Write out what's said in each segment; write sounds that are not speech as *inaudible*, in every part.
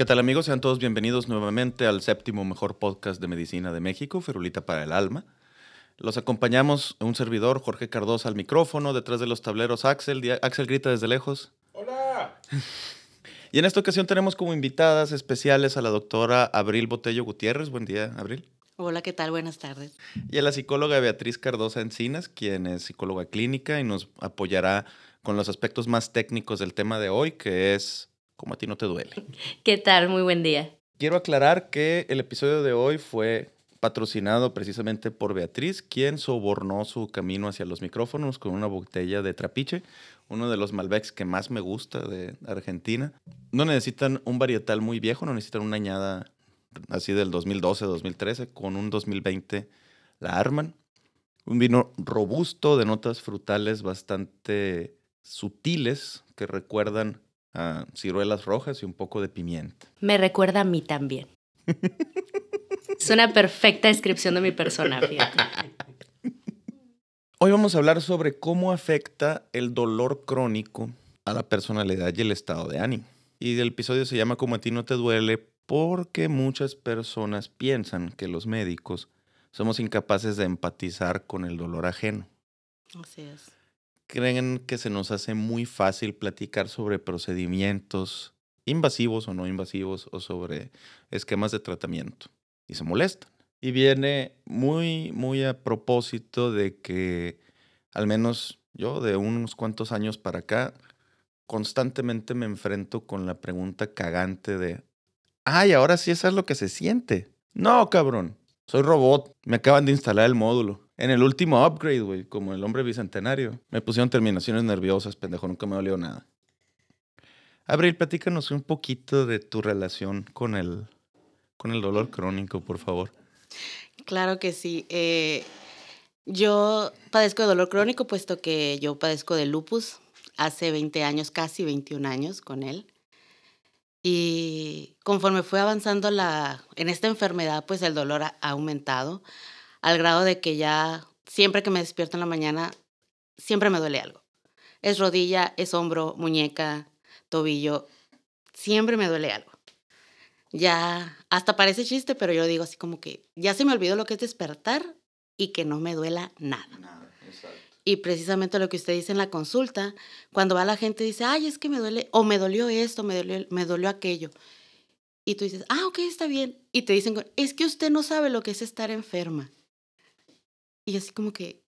¿Qué tal amigos? Sean todos bienvenidos nuevamente al séptimo mejor podcast de medicina de México, Ferulita para el Alma. Los acompañamos un servidor, Jorge Cardosa, al micrófono, detrás de los tableros Axel. Axel grita desde lejos. Hola. *laughs* Y en esta ocasión tenemos como invitadas especiales a la doctora Abril Botello Gutiérrez. Buen día, Abril. Hola, ¿qué tal? Buenas tardes. Y a la psicóloga Beatriz Cardosa Encinas, quien es psicóloga clínica y nos apoyará con los aspectos más técnicos del tema de hoy, que es cómo a ti no te duele. *laughs* ¿Qué tal? Muy buen día. Quiero aclarar que el episodio de hoy fue patrocinado precisamente por Beatriz, quien sobornó su camino hacia los micrófonos con una botella de trapiche, uno de los Malbecs que más me gusta de Argentina. No necesitan un varietal muy viejo, no necesitan una añada así del 2012, 2013, con un 2020 la arman. Un vino robusto de notas frutales bastante sutiles que recuerdan a ciruelas rojas y un poco de pimienta. Me recuerda a mí también. es una perfecta descripción de mi persona, fíjate. Hoy vamos a hablar sobre cómo afecta el dolor crónico a la personalidad y el estado de ánimo. Y el episodio se llama Como a ti no te duele porque muchas personas piensan que los médicos somos incapaces de empatizar con el dolor ajeno. Así es. Creen que se nos hace muy fácil platicar sobre procedimientos invasivos o no invasivos o sobre esquemas de tratamiento. Y se molestan. Y viene muy, muy a propósito de que, al menos yo, de unos cuantos años para acá, constantemente me enfrento con la pregunta cagante de, ay, ahora sí eso es lo que se siente. No, cabrón, soy robot, me acaban de instalar el módulo. En el último upgrade, güey, como el hombre bicentenario, me pusieron terminaciones nerviosas, pendejo, nunca me dolió nada. Abril, platícanos un poquito de tu relación con el, con el dolor crónico, por favor. Claro que sí. Eh, yo padezco de dolor crónico, puesto que yo padezco de lupus hace 20 años, casi 21 años con él. Y conforme fue avanzando la, en esta enfermedad, pues el dolor ha aumentado al grado de que ya siempre que me despierto en la mañana, siempre me duele algo. Es rodilla, es hombro, muñeca, tobillo, siempre me duele algo. Ya, hasta parece chiste, pero yo digo así como que ya se me olvidó lo que es despertar y que no me duela nada. Y precisamente lo que usted dice en la consulta, cuando va la gente dice, ay, es que me duele, o me dolió esto, me dolió, me dolió aquello. Y tú dices, ah, ok, está bien. Y te dicen, es que usted no sabe lo que es estar enferma. Y así como que,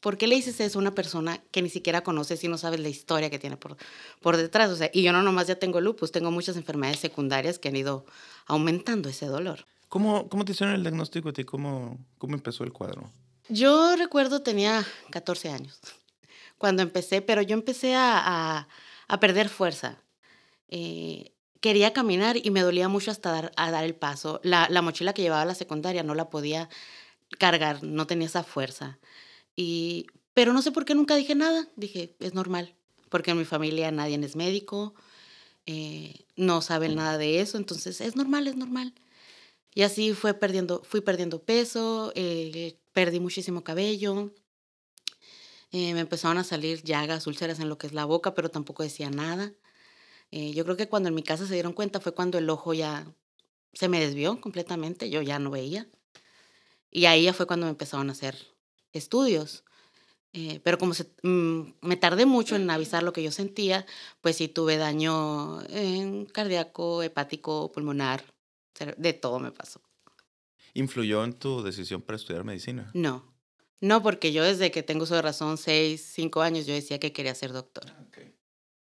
¿por qué le dices eso a una persona que ni siquiera conoces y no sabes la historia que tiene por, por detrás? O sea, y yo no nomás ya tengo lupus, tengo muchas enfermedades secundarias que han ido aumentando ese dolor. ¿Cómo, cómo te hicieron el diagnóstico a ti? ¿Cómo, ¿Cómo empezó el cuadro? Yo recuerdo tenía 14 años cuando empecé, pero yo empecé a, a, perder fuerza. Eh, quería caminar y me dolía mucho hasta dar, a dar el paso. La, la mochila que llevaba a la secundaria no la podía cargar, no tenía esa fuerza. Y, pero no sé por qué nunca dije nada. Dije, es normal, porque en mi familia nadie es médico, eh, no saben nada de eso, entonces es normal, es normal. Y así fue perdiendo, fui perdiendo peso, eh, perdí muchísimo cabello, eh, me empezaron a salir llagas, úlceras en lo que es la boca, pero tampoco decía nada. Eh, yo creo que cuando en mi casa se dieron cuenta fue cuando el ojo ya se me desvió completamente, yo ya no veía. Y ahí ya fue cuando me empezaron a hacer estudios. Pero como se, mm, me tardé mucho en avisar lo que yo sentía, pues sí tuve daño en cardíaco, hepático, pulmonar, de todo me pasó. ¿Influyó en tu decisión para estudiar medicina? No, no, porque yo desde que tengo de razón, seis, cinco años, yo decía que quería ser doctora.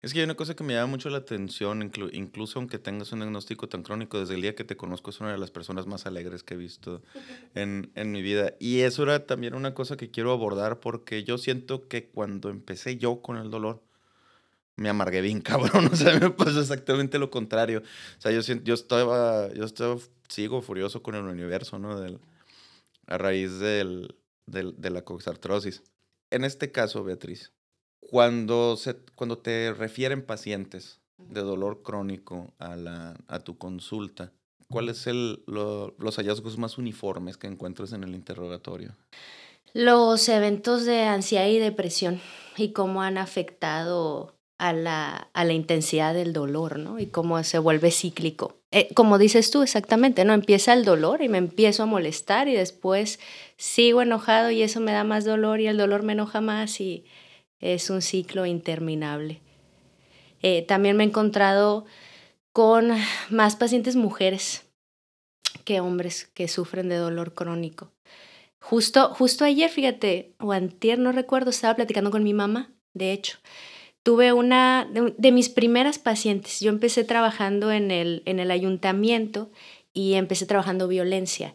Es que hay una cosa que me llama mucho la atención, inclu- incluso aunque tengas un diagnóstico tan crónico, desde el día que te conozco es una de las personas más alegres que he visto *laughs* en, en mi vida. Y eso era también una cosa que quiero abordar porque yo siento que cuando empecé yo con el dolor, me amargué bien *laughs* cabrón, o sea, me pasó exactamente lo contrario. O sea, yo, yo estaba, yo estaba, sigo furioso con el universo, ¿no? Del, a raíz del, del- de la coxartrosis. En este caso, Beatriz, cuando, se, cuando te refieren pacientes de dolor crónico a, la, a tu consulta, ¿cuáles son los hallazgos más uniformes que encuentras en el interrogatorio? Los eventos de ansiedad y depresión y cómo han afectado a la, a la intensidad del dolor, ¿no? Y cómo se vuelve cíclico. Eh, como dices tú, exactamente, ¿no? Empieza el dolor y me empiezo a molestar y después sigo enojado y eso me da más dolor y el dolor me enoja más y es un ciclo interminable. Eh, también me he encontrado con más pacientes mujeres que hombres que sufren de dolor crónico. Justo, justo ayer, fíjate, o antier, no recuerdo, estaba platicando con mi mamá, de hecho. Tuve una de, mis primeras pacientes. Yo empecé trabajando en el, en el ayuntamiento y empecé trabajando violencia.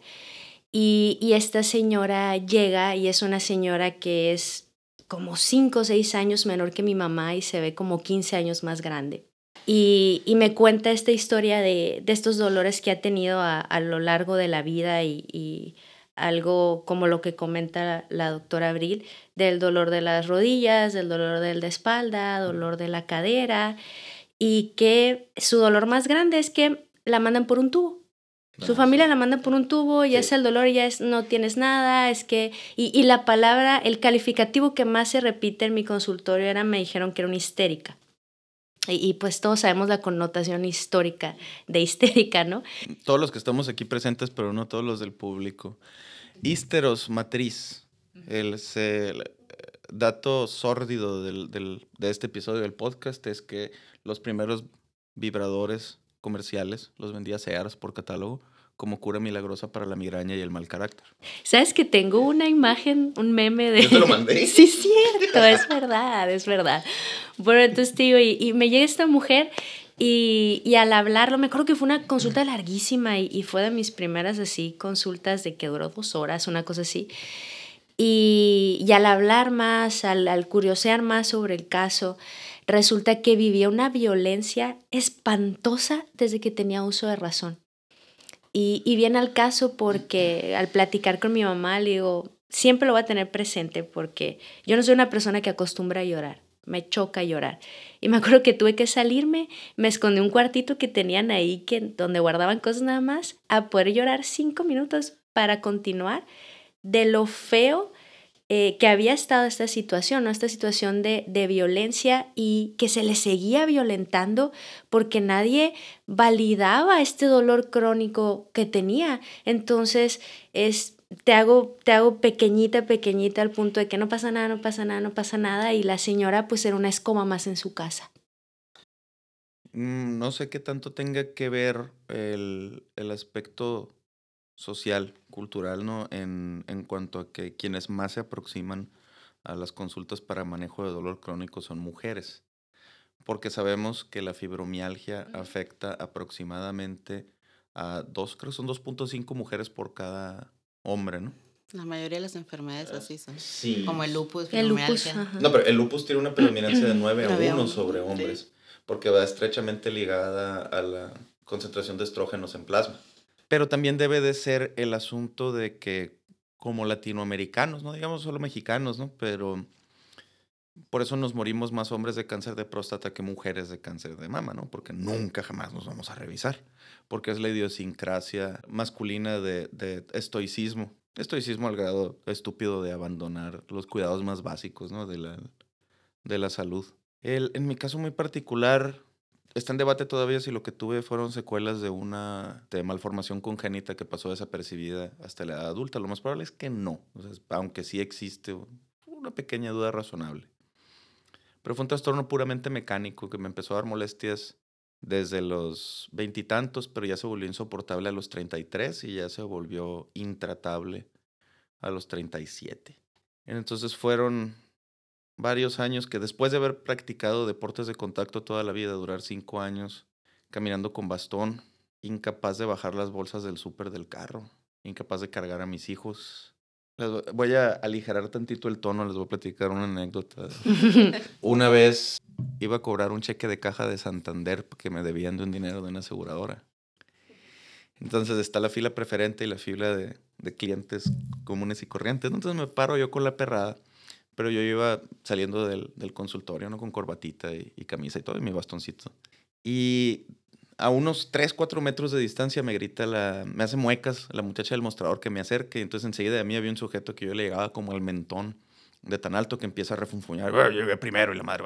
Y, y esta señora llega y es una señora que es como 5 o 6 años menor que mi mamá y se ve como 15 años más grande. Y, y me cuenta esta historia de, de, estos dolores que ha tenido a, a lo largo de la vida y algo como lo que comenta la, la, doctora Abril, del dolor de las rodillas, del dolor del de espalda, dolor de la cadera, y que su dolor más grande es que la mandan por un tubo. Su ah, familia sí. la manda por un tubo, ya sí. es el dolor, ya es no tienes nada, es que... Y, y, la palabra, el calificativo que más se repite en mi consultorio era, me dijeron que era una histérica. Y, pues todos sabemos la connotación histórica de histérica, ¿no? Todos los que estamos aquí presentes, pero no todos los del público. Histeros matriz, el, el, dato sórdido del, de este episodio del podcast es que los primeros vibradores comerciales los vendía Sears por catálogo como cura milagrosa para la migraña y el mal carácter. ¿Sabes que tengo una imagen, un meme de... ¿Yo te lo mandé? *laughs* sí, cierto, es verdad, es verdad. Bueno, entonces, tío, y, y me llega esta mujer y, y, al hablarlo, me acuerdo que fue una consulta larguísima y, y, fue de mis primeras así consultas de que duró dos horas, una cosa así. Y, y al hablar más, al, al curiosear más sobre el caso, resulta que vivía una violencia espantosa desde que tenía uso de razón. Y, y viene al caso porque al platicar con mi mamá le digo, siempre lo voy a tener presente porque yo no soy una persona que acostumbra a llorar, me choca llorar. Y me acuerdo que tuve que salirme, me escondí un cuartito que tenían ahí que, donde guardaban cosas nada más, a poder llorar cinco minutos para continuar de lo feo eh, que había estado esta situación, ¿no? esta situación de, violencia y que se le seguía violentando porque nadie validaba este dolor crónico que tenía. Entonces, es, te, hago, te hago pequeñita, pequeñita al punto de que no pasa nada, no pasa nada, no pasa nada y la señora pues era una escoba más en su casa. Mm, No sé qué tanto tenga que ver el aspecto social, cultural, ¿no? En, en cuanto a que quienes más se aproximan a las consultas para manejo de dolor crónico son mujeres, porque sabemos que la fibromialgia afecta aproximadamente a dos, creo que son 2.5 mujeres por cada hombre, ¿no? La mayoría de las enfermedades así son. Sí. Como el lupus, El lupus, ajá. No, pero el lupus tiene una predominancia de 9 a Nueve a 1 uno, sobre sí. hombres, porque va estrechamente ligada a la concentración de estrógenos en plasma. Pero también debe de ser el asunto de que como latinoamericanos, no digamos solo mexicanos, ¿no? Pero por eso nos morimos más hombres de cáncer de próstata que mujeres de cáncer de mama, ¿no? Porque nunca jamás nos vamos a revisar, porque es la idiosincrasia masculina de, de estoicismo. Estoicismo al grado estúpido de abandonar los cuidados más básicos, ¿no? De la, de la salud. El, en mi caso muy particular, está en debate todavía si lo que tuve fueron secuelas de una malformación congénita que pasó desapercibida hasta la edad adulta. Lo más probable es que no, o sea, aunque sí existe una pequeña duda razonable. Pero fue un trastorno puramente mecánico que me empezó a dar molestias desde los veintitantos, pero ya se volvió insoportable a los 33 y ya se volvió intratable a los 37. Entonces fueron varios años que después de haber practicado deportes de contacto toda la vida, durar cinco años caminando con bastón, incapaz de bajar las bolsas del súper del carro, incapaz de cargar a mis hijos. voy a aligerar tantito el tono, les voy a platicar una anécdota. *laughs* una vez iba a cobrar un cheque de caja de Santander porque me debían de un dinero de una aseguradora. Entonces está la fila preferente y la fila de, clientes comunes y corrientes. Entonces me paro yo con la perrada, pero yo iba saliendo del, consultorio, ¿no? Con corbatita y, camisa y todo, y mi bastoncito. Y a unos 3, 4 metros de distancia me grita la, me hace muecas la muchacha del mostrador que me acerque. Entonces enseguida de mí había un sujeto que yo le llegaba como al mentón de tan alto que empieza a refunfuñar. Yo llegué primero y la madre.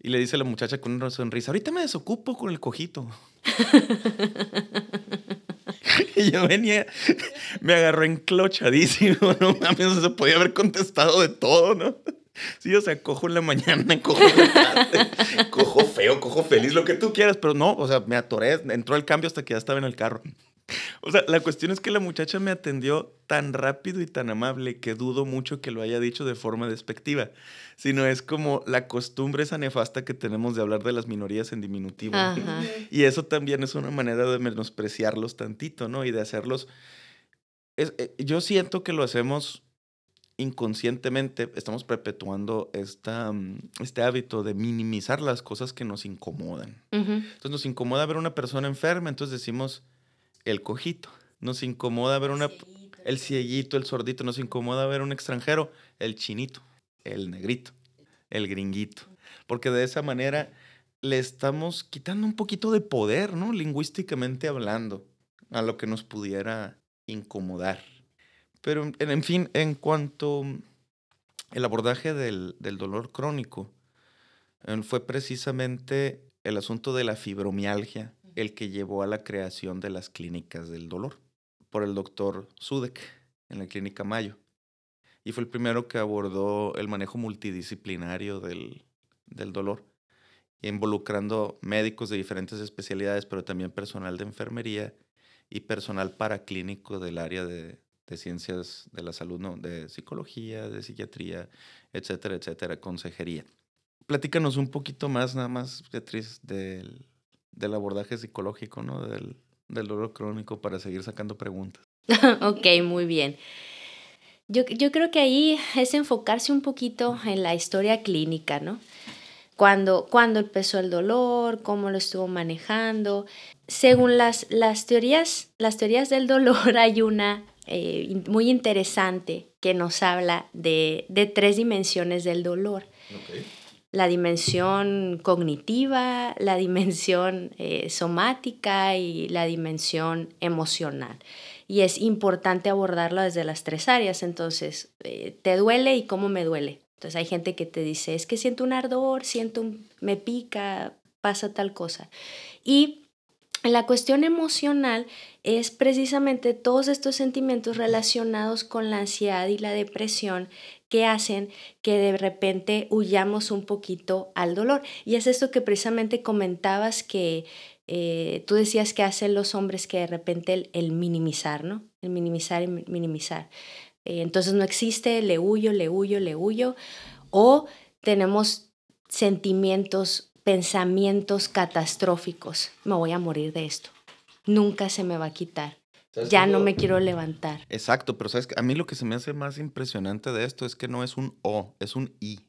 Y le dice a la muchacha con una sonrisa, ahorita me desocupo con el cojito. *laughs* y yo venía, me agarró enclochadísimo, *laughs* no mames, se podía haber contestado de todo, ¿no? Sí, o sea, cojo en la mañana, *laughs* cojo en la tarde, cojo feo, cojo feliz, lo que tú quieras, pero no, o sea, me atoré, entró el cambio hasta que ya estaba en el carro. *laughs* O sea, la cuestión es que la muchacha me atendió tan rápido y tan amable que dudo mucho que lo haya dicho de forma despectiva, sino es como la costumbre esa nefasta que tenemos de hablar de las minorías en diminutivo. Y eso también es una manera de menospreciarlos tantito, ¿no? Y de hacerlos... Eh, yo siento que lo hacemos inconscientemente estamos perpetuando esta, mm, este hábito de minimizar las cosas que nos incomodan. Entonces nos incomoda ver una persona enferma, entonces decimos el cojito. Nos incomoda ver una, el cieguito, el sordito. Nos incomoda ver un extranjero, el chinito, el negrito, el gringuito. Porque de esa manera le estamos quitando un poquito de poder, ¿no? Lingüísticamente hablando, a lo que nos pudiera incomodar. Pero, en fin, en cuanto el abordaje del, dolor crónico, eh, fue precisamente el asunto de la fibromialgia el que llevó a la creación de las clínicas del dolor por el doctor Sudek en la clínica Mayo. Y fue el primero que abordó el manejo multidisciplinario del, del dolor, involucrando médicos de diferentes especialidades, pero también personal de enfermería y personal paraclínico del área de, de ciencias de la salud, ¿no? de psicología, de psiquiatría, etcétera, etcétera, consejería. Platícanos un poquito más, nada más, Beatriz, del, del abordaje psicológico, ¿no? Del, del dolor crónico para seguir sacando preguntas. *laughs* ok, muy bien. Yo, yo creo que ahí es enfocarse un poquito en la historia clínica, ¿no? Cuando, cuando empezó el dolor, cómo lo estuvo manejando. Según las, las, teorías, las teorías del dolor, *laughs* hay una eh, muy interesante que nos habla de, tres dimensiones del dolor. La dimensión cognitiva, la dimensión eh, somática y la dimensión emocional. Y es importante abordarlo desde las tres áreas. Entonces, eh, ¿te duele y cómo me duele? Entonces hay gente que te dice, es que siento un ardor, siento un, me pica, pasa tal cosa. Y la cuestión emocional es precisamente todos estos sentimientos relacionados con la ansiedad y la depresión que hacen que de repente huyamos un poquito al dolor. Y es esto que precisamente comentabas que eh, tú decías que hacen los hombres que de repente el, minimizar, ¿no? El minimizar y minimizar. Eh, entonces no existe, le huyo, le huyo, le huyo. O tenemos sentimientos pensamientos catastróficos. Me voy a morir de esto. Nunca se me va a quitar. Ya no me quiero levantar. Exacto, pero sabes a mí lo que se me hace más impresionante de esto es que no es un O, es un I.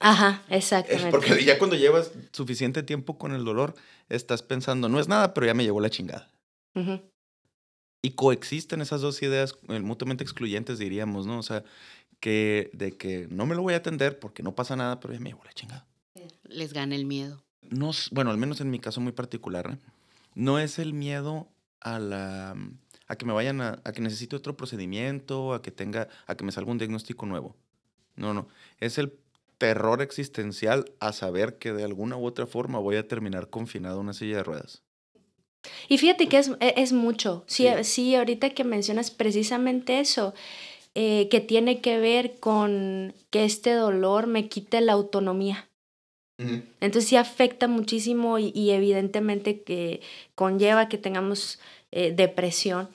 Ajá, exactamente. porque ya cuando llevas suficiente tiempo con el dolor, estás pensando, no es nada, pero ya me llevó la chingada. Y coexisten esas dos ideas eh, mutuamente excluyentes, diríamos, ¿no? O sea, que de que no me lo voy a atender porque no pasa nada, pero ya me llevó la chingada les gana el miedo. No, bueno, al menos en mi caso muy particular, ¿eh? no es el miedo a la a que me vayan a, a que necesite otro procedimiento, a que tenga, a que me salga un diagnóstico nuevo. No, no, es el terror existencial a saber que de alguna u otra forma voy a terminar confinado en una silla de ruedas. Y fíjate que es, e, es mucho. Sí, sí, ahorita que mencionas precisamente eso, eh, que tiene que ver con que este dolor me quite la autonomía. Entonces sí afecta muchísimo y, evidentemente que conlleva que tengamos eh, depresión.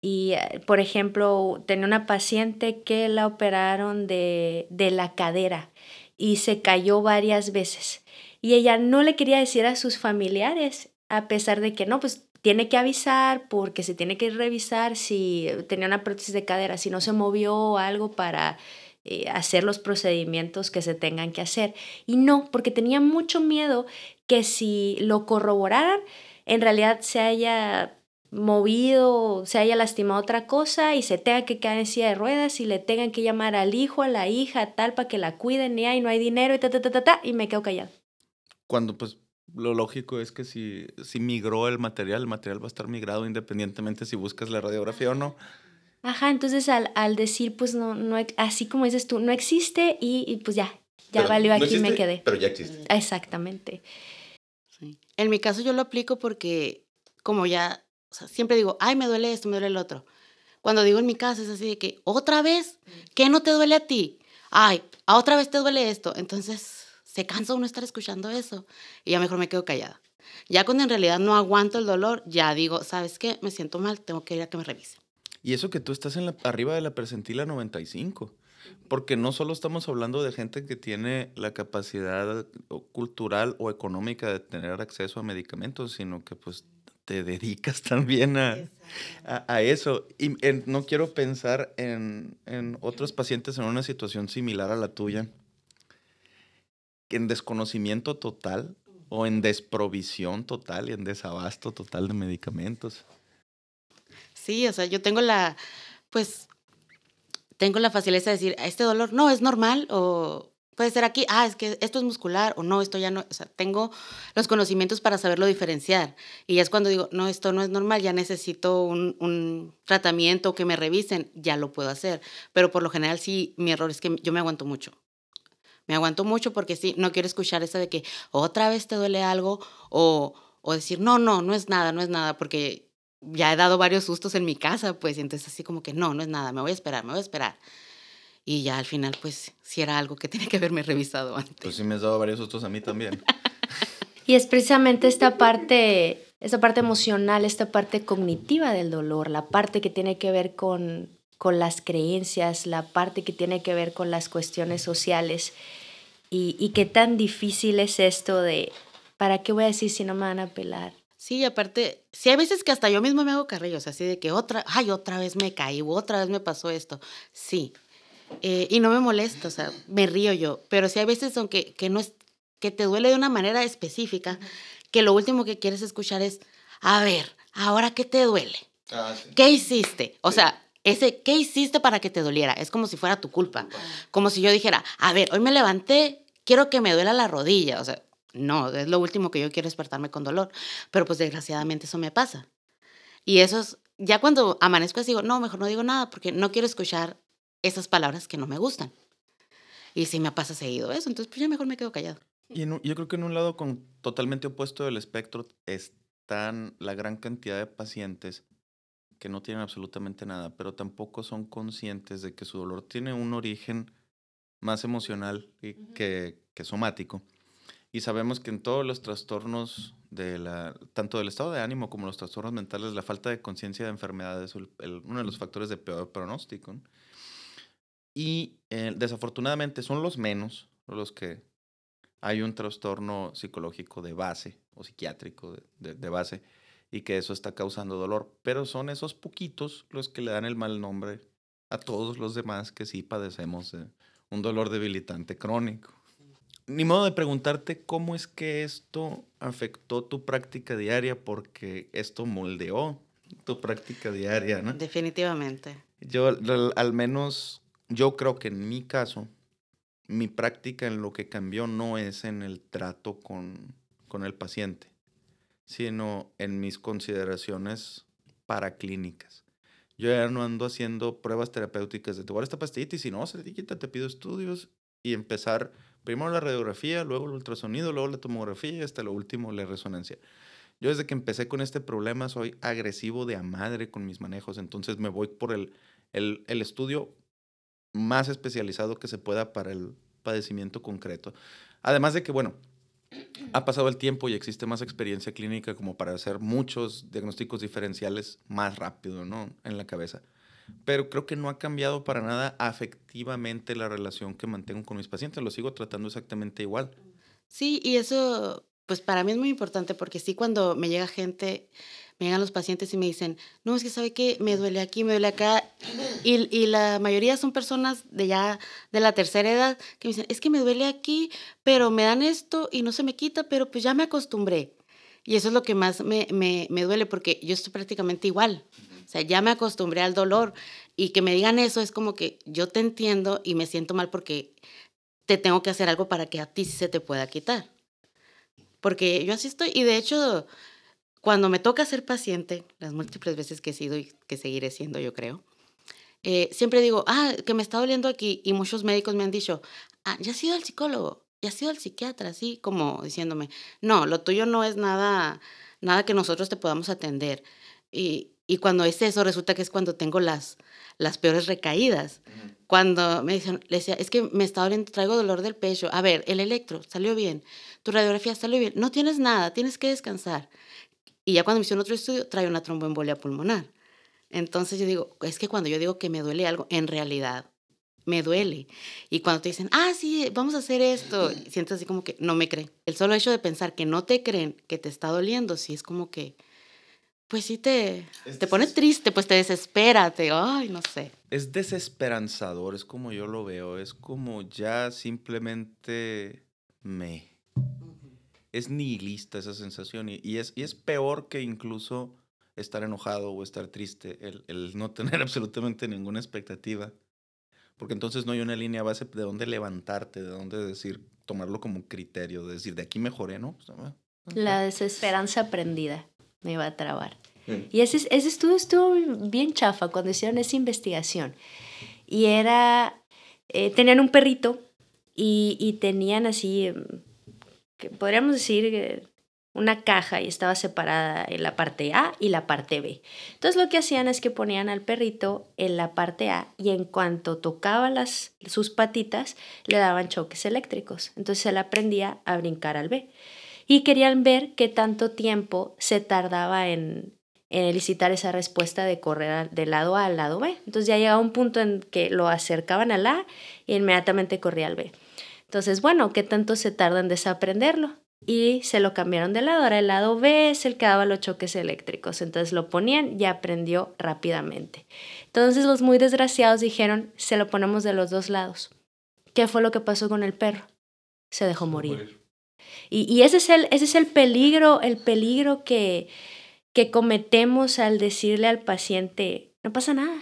Y, eh, por ejemplo, tenía una paciente que la operaron de, de la cadera y se cayó varias veces. Y ella no le quería decir a sus familiares, a pesar de que no, pues tiene que avisar porque se tiene que revisar si tenía una prótesis de cadera, si no se movió algo para eh, hacer los procedimientos que se tengan que hacer. Y no, porque tenía mucho miedo que si lo corroboraran, en realidad se haya movido, se haya lastimado otra cosa y se tenga que quedar en silla de ruedas y le tengan que llamar al hijo, a la hija, tal, para que la cuiden y ahí no hay dinero y ta, ta, ta, ta, ta, y me quedo callado. Cuando pues lo lógico es que si, si migró el material, el material va a estar migrado independientemente si buscas la radiografía o no. Ajá, entonces al, al decir, pues no, no, así como dices tú, no existe y, pues ya, ya Pero valió, no aquí me existe, quedé. Pero ya existe. Exactamente. Sí. En mi caso yo lo aplico porque como ya, o sea, siempre digo, ay, me duele esto, me duele el otro. Cuando digo en mi caso es así de que, otra vez, ¿qué no te duele a ti? Ay, a otra vez te duele esto. Entonces se cansa uno estar escuchando eso y ya mejor me quedo callada. Ya cuando en realidad no aguanto el dolor, ya digo, ¿sabes qué? Me siento mal, tengo que ir a que me revise. Y eso que tú estás arriba de la percentila 95. Porque no solo estamos hablando de gente que tiene la capacidad cultural o económica de tener acceso a medicamentos, sino que pues te dedicas *laughs* también a, a, a eso. Y no quiero pensar en, en otros pacientes en una situación similar a la tuya, en desconocimiento total o en desprovisión total y en desabasto total de medicamentos. Sí, o sea, yo tengo la, pues, tengo la facilidad de decir, este dolor no es normal o puede ser aquí, ah, es que esto es muscular o no, esto ya no, o sea, tengo los conocimientos para saberlo diferenciar. Y ya es cuando digo, no, esto no es normal, ya necesito un, un tratamiento que me revisen, ya lo puedo hacer. Pero por lo general sí, mi error es que yo me aguanto mucho. Me aguanto mucho porque sí, no quiero escuchar eso de que otra vez te duele algo o, o decir, no, no, no es nada, no es nada, porque ya he dado varios sustos en mi casa, pues, y entonces así como que no, no es nada, me voy a esperar, me voy a esperar. Y ya al final, pues, sí era algo que tenía que haberme revisado antes. Pues sí me has dado varios sustos a mí también. *laughs* Y es precisamente esta parte, esta parte emocional, esta parte cognitiva del dolor, la parte que tiene que ver con, con las creencias, la parte que tiene que ver con las cuestiones sociales. Y, y qué tan difícil es esto de, ¿para qué voy a decir si no me van a pelar? Sí, y aparte, sí hay veces que hasta yo mismo me hago carrillos, así de que otra, ay, otra vez me caí, o otra vez me pasó esto. Sí. Eh, y no me molesta, o sea, me río yo, pero sí hay veces aunque que no es, que te duele de una manera específica, que lo último que quieres escuchar es, a ver, ¿ahora qué te duele? ¿Qué hiciste? O sea, ese, ¿qué hiciste para que te doliera? Es como si fuera tu culpa. Como si yo dijera, a ver, hoy me levanté, quiero que me duela la rodilla. O sea, no, es lo último que yo quiero despertarme con dolor. Pero pues desgraciadamente eso me pasa. Y eso es, ya cuando amanezco así digo, no, mejor no digo nada porque no quiero escuchar esas palabras que no me gustan. Y sí me pasa seguido eso, entonces pues ya mejor me quedo callado. Y en yo creo que en un lado con, totalmente opuesto del espectro están la gran cantidad de pacientes que no tienen absolutamente nada, pero tampoco son conscientes de que su dolor tiene un origen más emocional y que, que somático. Y sabemos que en todos los trastornos, de la, tanto del estado de ánimo como los trastornos mentales, la falta de conciencia de enfermedad es uno de los factores de peor pronóstico. Y eh, desafortunadamente son los menos los que hay un trastorno psicológico de base o psiquiátrico de, base y que eso está causando dolor. Pero son esos poquitos los que le dan el mal nombre a todos los demás que sí padecemos de un dolor debilitante crónico. Ni modo de preguntarte cómo es que esto afectó tu práctica diaria porque esto moldeó tu práctica diaria, ¿no? Definitivamente. Yo, al menos, yo creo que en mi caso, mi práctica en lo que cambió no es en el trato con, con el paciente, sino en mis consideraciones paraclínicas. Yo ya no ando haciendo pruebas terapéuticas de te voy a dar esta pastillita y si no se te quita, te pido estudios y empezar primero la radiografía, luego el ultrasonido, luego la tomografía y hasta lo último la resonancia. Yo desde que empecé con este problema soy agresivo de a madre con mis manejos, entonces me voy por el, el, el estudio más especializado que se pueda para el padecimiento concreto. Además de que, bueno, ha pasado el tiempo y existe más experiencia clínica como para hacer muchos diagnósticos diferenciales más rápido, ¿no? En la cabeza. Pero creo que no ha cambiado para nada afectivamente la relación que mantengo con mis pacientes. Lo sigo tratando exactamente igual. Sí, y eso, pues para mí es muy importante porque sí, cuando me llega gente, me llegan los pacientes y me dicen, no, es que sabe que me duele aquí, me duele acá. Y, y, la mayoría son personas de ya de la tercera edad que me dicen, es que me duele aquí, pero me dan esto y no se me quita, pero pues ya me acostumbré. Y eso es lo que más me, me, me duele porque yo estoy prácticamente igual. O sea, ya me acostumbré al dolor y que me digan eso es como que yo te entiendo y me siento mal porque te tengo que hacer algo para que a ti se te pueda quitar. Porque yo así estoy y de hecho cuando me toca ser paciente, las múltiples veces que he sido y que seguiré siendo yo creo, eh, siempre digo, ah, que me está doliendo aquí y muchos médicos me han dicho, ah, ya has ido al psicólogo, ya has ido al psiquiatra, así como diciéndome, no, lo tuyo no es nada, nada que nosotros te podamos atender. Y, y cuando es eso, resulta que es cuando tengo las, las peores recaídas. Cuando me dicen, le decía, es que me está doliendo, traigo dolor del pecho. A ver, el electro salió bien, tu radiografía salió bien. No tienes nada, tienes que descansar. Y ya cuando me hicieron otro estudio, trae una tromboembolia pulmonar. Entonces yo digo, es que cuando yo digo que me duele algo, en realidad me duele. Y cuando te dicen, ah, sí, vamos a hacer esto, sientes así como que no me creen. El solo hecho de pensar que no te creen que te está doliendo, sí es como que pues sí te, te pone triste, pues te desespera, te, ay, no sé. Es desesperanzador, es como yo lo veo, es como ya simplemente me. Es nihilista esa sensación y, y, es, y es peor que incluso estar enojado o estar triste, el, el no tener *laughs* absolutamente ninguna expectativa. Porque entonces no hay una línea base de dónde levantarte, de dónde decir, tomarlo como criterio, de decir, de aquí mejoré, ¿no? Pues, La desesperanza aprendida me iba a trabar. Y ese, ese estudio estuvo bien chafa cuando hicieron esa investigación. Y era, eh, tenían un perrito y, y tenían así, que podríamos decir, una caja y estaba separada en la parte A y la parte B. Entonces lo que hacían es que ponían al perrito en la parte A y en cuanto tocaba las, sus patitas le daban choques eléctricos. Entonces él aprendía a brincar al B y querían ver qué tanto tiempo se tardaba en, en elicitar esa respuesta de correr del lado A al lado B. Entonces ya llegaba un punto en que lo acercaban al A y inmediatamente corría al B. Entonces, bueno, ¿qué tanto se tarda en desaprenderlo? Y se lo cambiaron de lado. Ahora el lado B es el que daba los choques eléctricos. Entonces lo ponían y aprendió rápidamente. Entonces los muy desgraciados dijeron, se lo ponemos de los dos lados. ¿Qué fue lo que pasó con el perro? Se dejó morir. Y, ese, es el, ese es el peligro, el peligro que, que cometemos al decirle al paciente, no pasa nada.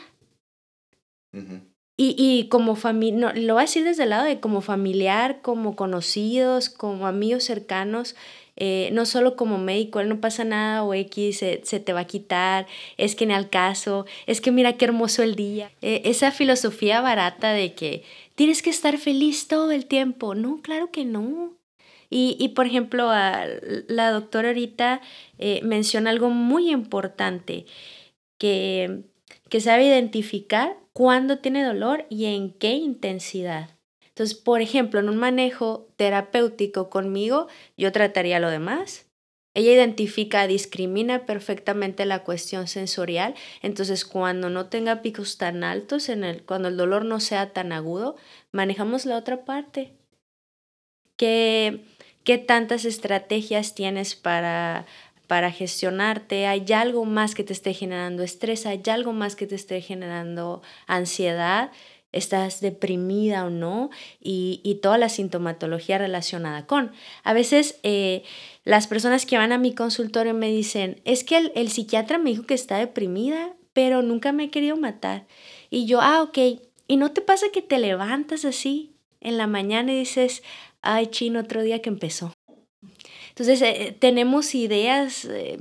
y, y, como familia, no, lo voy a decir desde el lado de como familiar, como conocidos, como amigos cercanos, eh, no solo como médico, no pasa nada o X se, se, te va a quitar, es que ni al caso, es que mira qué hermoso el día. Eh, esa filosofía barata de que tienes que estar feliz todo el tiempo, no, claro que no. Y, y por ejemplo, la doctora ahorita eh, menciona algo muy importante, que, que sabe identificar cuándo tiene dolor y en qué intensidad. Entonces, por ejemplo, en un manejo terapéutico conmigo, yo trataría lo demás. Ella identifica, discrimina perfectamente la cuestión sensorial. Entonces, cuando no tenga picos tan altos, en el, cuando el dolor no sea tan agudo, manejamos la otra parte. Que qué tantas estrategias tienes para, para gestionarte, hay algo más que te esté generando estrés, hay algo más que te esté generando ansiedad, estás deprimida o no, y, y toda la sintomatología relacionada con. A veces eh, las personas que van a mi consultorio me dicen, es que el, el psiquiatra me dijo que está deprimida, pero nunca me he querido matar. Y yo, ah, ok, ¿y no te pasa que te levantas así en la mañana y dices, ay, chino, otro día que empezó. Entonces, eh, tenemos ideas eh,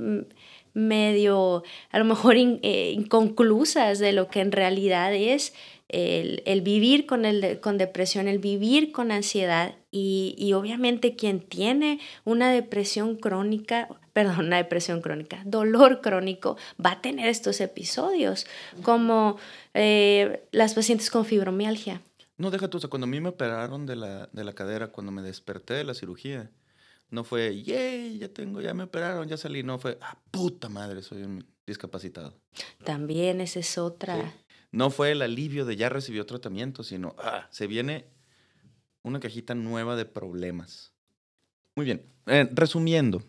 medio, a lo mejor eh, inconclusas de lo que en realidad es el, el vivir con, el, con depresión, el vivir con ansiedad y, y, obviamente quien tiene una depresión crónica, perdón, una depresión crónica, dolor crónico, va a tener estos episodios como las pacientes con fibromialgia no, deja tú, o sea, cuando a mí me operaron de la, de la cadera, cuando me desperté de la cirugía, No fue, yay, ya tengo, ya me operaron, ya salí. No fue, ah, puta madre, soy un discapacitado. También esa es otra. Sí. No fue el alivio de ya recibió tratamiento, sino, ah, se viene una cajita nueva de problemas. Muy bien, eh, resumiendo,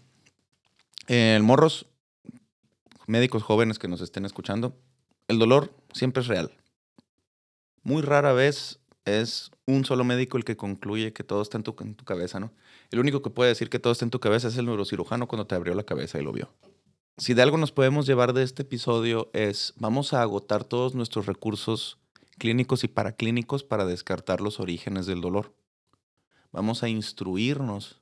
eh, morros, médicos jóvenes que nos estén escuchando, el dolor siempre es real. Muy rara vez es un solo médico el que concluye que todo está en tu, en tu cabeza, ¿no? El único que puede decir que todo está en tu cabeza es el neurocirujano cuando te abrió la cabeza y lo vio. Si de algo nos podemos llevar de este episodio es, vamos a agotar todos nuestros recursos clínicos y paraclínicos para descartar los orígenes del dolor. Vamos a instruirnos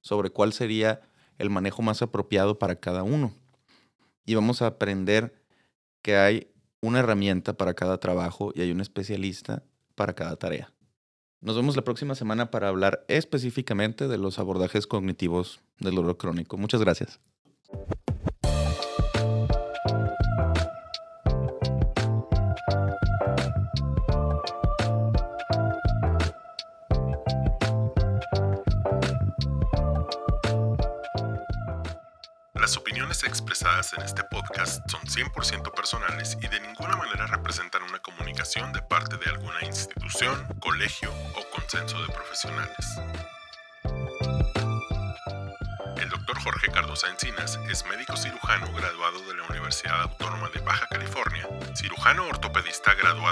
sobre cuál sería el manejo más apropiado para cada uno. Y vamos a aprender que hay una herramienta para cada trabajo y hay un especialista para cada tarea. Nos vemos la próxima semana para hablar específicamente de los abordajes cognitivos del dolor crónico. Muchas gracias. Las opiniones expresadas en este podcast son 100% personales y de ninguna manera representan una comunicación de parte de alguna institución, colegio o consenso de profesionales. El doctor Jorge Cardosa Encinas es médico cirujano graduado de la Universidad Autónoma de Baja California, cirujano ortopedista graduado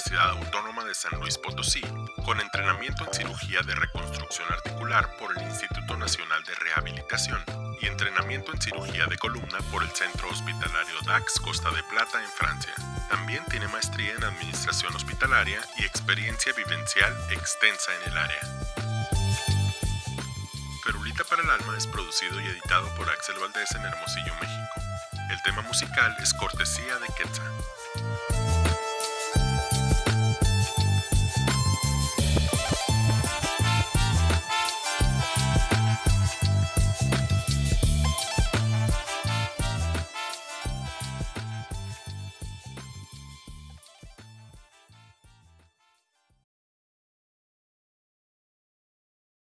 Universidad Autónoma de San Luis Potosí, con entrenamiento en cirugía de reconstrucción articular por el Instituto Nacional de Rehabilitación y entrenamiento en cirugía de columna por el Centro Hospitalario DAX Costa de Plata en Francia. También tiene maestría en administración hospitalaria y experiencia vivencial extensa en el área. Ferulita para el Alma es producido y editado por Axel Valdés en Hermosillo, México. El tema musical es cortesía de Quetzal.